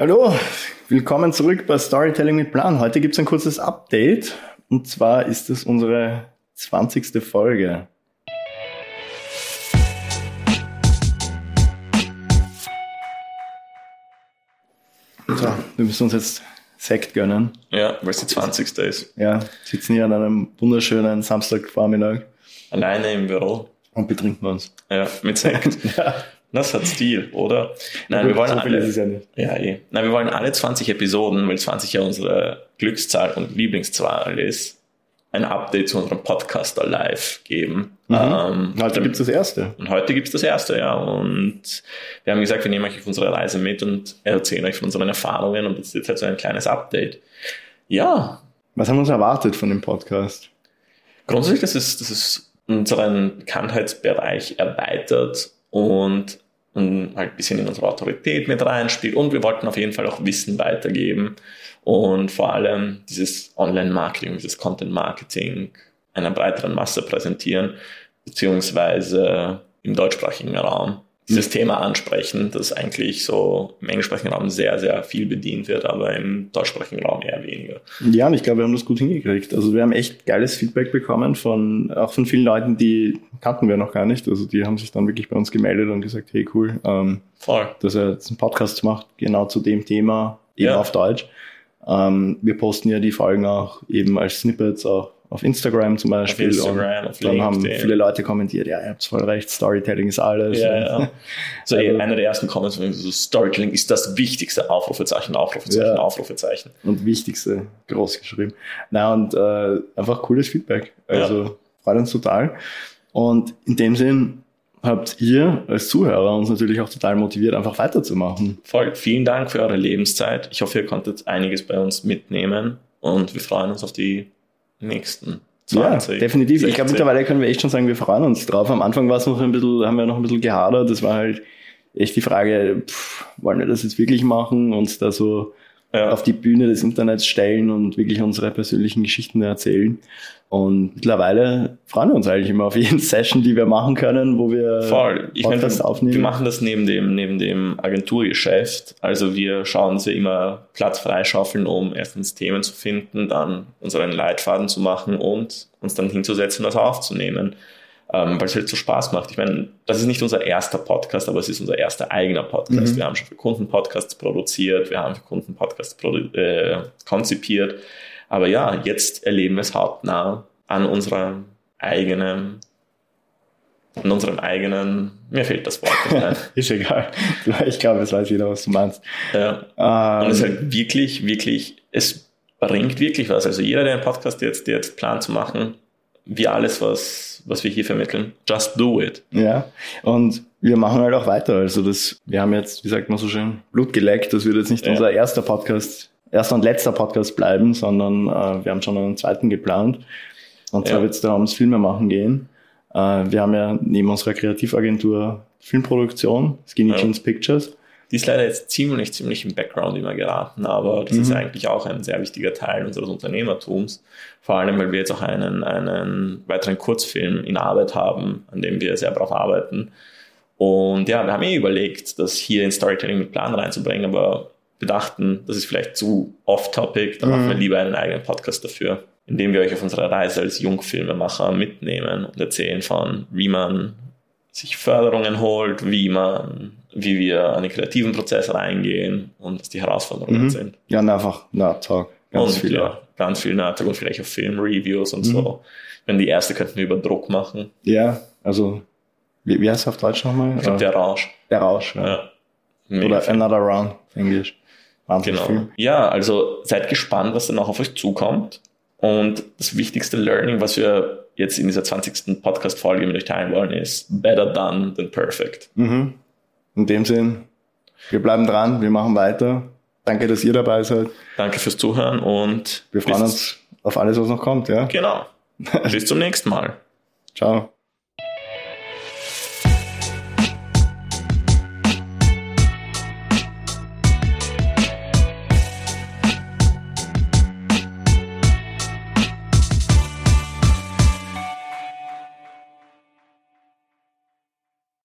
Hallo, willkommen zurück bei Storytelling mit Plan. Heute gibt es ein kurzes Update und zwar ist es unsere 20. Folge. So, wir müssen uns jetzt Sekt gönnen. Ja, weil es die 20. ist. Ja, sitzen hier an einem wunderschönen Samstagvormittag Alleine im Büro. und betrinken uns. Ja, mit Sekt. ja, Das hat Stil, oder? Nein, wir wollen so ist es alle, ja nicht. ja, eh. Nein, wir wollen alle 20 Episoden, weil 20 ja unsere Glückszahl und Lieblingszahl ist, ein Update zu unserem Podcaster live geben. Ähm, Heute gibt es das erste. und heute gibt's das erste, ja. Und wir haben gesagt, wir nehmen euch auf unsere Reise mit und erzählen euch von unseren Erfahrungen und das ist jetzt halt so ein kleines Update. Ja, Was haben wir uns erwartet von dem Podcast? grundsätzlich, dass es, dass es unseren Bekanntheitsbereich erweitert und, und halt ein bisschen in unsere Autorität mit reinspielt. Und wir wollten auf jeden Fall auch Wissen weitergeben und vor allem dieses Online-Marketing, dieses Content-Marketing einer breiteren Masse präsentieren, beziehungsweise im deutschsprachigen Raum dieses Thema ansprechen, das eigentlich so im englischsprachigen Raum sehr, sehr viel bedient wird, aber im deutschsprachigen Raum eher weniger. Ja, und ich glaube, wir haben das gut hingekriegt. Also wir haben echt geiles Feedback bekommen von auch von vielen Leuten, die kannten wir noch gar nicht. Also die haben sich dann wirklich bei uns gemeldet und gesagt, hey cool, ähm, Voll. dass er jetzt einen Podcast macht, genau zu dem Thema, eben Ja. auf Deutsch. Ähm, wir posten ja die Folgen auch eben als Snippets auch auf Instagram zum Beispiel. Instagram, und auf dann haben LinkedIn. viele Leute kommentiert, ja, ihr habt voll recht, Storytelling ist alles. Ja, ja. So Also- einer der ersten Comments war so, Storytelling ist das wichtigste Aufrufezeichen, Aufrufezeichen, Ja. Aufrufezeichen. und wichtigste groß geschrieben. Na und äh, einfach cooles Feedback. Also freut uns total. Und in dem Sinn habt ihr als Zuhörer uns natürlich auch total motiviert, einfach weiterzumachen. Voll. Vielen Dank für eure Lebenszeit. Ich hoffe, ihr konntet einiges bei uns mitnehmen und wir freuen uns auf die nächsten 20. ja, definitiv. Ich glaube, 16. mittlerweile können wir echt schon sagen, wir freuen uns drauf. Am Anfang war es noch ein bisschen, haben wir noch ein bisschen gehadert. Das war halt echt die Frage, pff, wollen wir das jetzt wirklich machen? Uns da so Ja. auf die Bühne des Internets stellen und wirklich unsere persönlichen Geschichten erzählen. Und mittlerweile freuen wir uns eigentlich immer auf jeden Session, die wir machen können, wo wir Voll. Ich meine, Podcast wir, aufnehmen. wir machen das neben dem, neben dem Agenturgeschäft. Also wir schauen, dass wir immer Platz freischaufeln, um erstens Themen zu finden, dann unseren Leitfaden zu machen und uns dann hinzusetzen und das aufzunehmen. Ähm, weil es halt so Spaß macht. Ich meine, das ist nicht unser erster Podcast, aber es ist unser erster eigener Podcast. Mhm. Wir haben schon für Kunden Podcasts produziert, wir haben für Kunden Podcasts äh, konzipiert. Aber ja, jetzt erleben wir es hauptnah an unserem eigenen, an unserem eigenen, mir fehlt das Wort ein. Ist egal. Ich glaube, es weiß jeder, was du meinst. ja. Ähm, Und es ist halt wirklich, wirklich, es bringt wirklich was. Also jeder, der einen Podcast jetzt, der jetzt plant zu machen, wie alles, was, was wir hier vermitteln, just do it. ja, und wir machen halt auch weiter. Also das, wir haben jetzt, wie sagt man so schön, Blut geleckt. Das wird jetzt nicht Ja. unser erster Podcast, erster und letzter Podcast bleiben, sondern äh, wir haben schon einen zweiten geplant. Und zwar Ja. wird es da ums Filme machen gehen. Äh, wir haben ja neben unserer Kreativagentur Filmproduktion, Skinny Ja. Jeans Pictures. Die ist leider jetzt ziemlich, ziemlich im Background immer geraten, aber das ist eigentlich auch ein sehr wichtiger Teil unseres Unternehmertums. Vor allem, weil wir jetzt auch einen, einen weiteren Kurzfilm in Arbeit haben, an dem wir sehr darauf arbeiten. Und ja, wir haben eh überlegt, das hier in Storytelling mit Plan reinzubringen, aber wir dachten, das ist vielleicht zu off-topic, dann machen wir lieber einen eigenen Podcast dafür, in dem wir euch auf unserer Reise als Jungfilmemacher mitnehmen und erzählen von, wie man sich Förderungen holt, wie man, wie wir an den kreativen Prozess reingehen und was die Herausforderungen Mhm. sind. Ja, und einfach Talk. Ganz und viel. ja, ganz viel Nerd und vielleicht auch Filmreviews und so. Wenn die erste könnten wir über Druck machen. Ja, also, wie, wie heißt es auf Deutsch nochmal? Ich glaube, der Rausch. der Rausch. Ja. Ja. Oder viel. Another Round, Englisch. Wahnsinnig Genau. viel. Ja, also seid gespannt, was dann auch auf euch zukommt. Und das wichtigste Learning, was wir jetzt in dieser 20. Podcast-Folge mit euch teilen wollen, ist better done than perfect. Mhm. In dem Sinn, wir bleiben dran, wir machen weiter. Danke, dass ihr dabei seid. Danke fürs Zuhören und Wir freuen uns auf alles, was noch kommt. Ja? Genau. bis zum nächsten Mal. Ciao.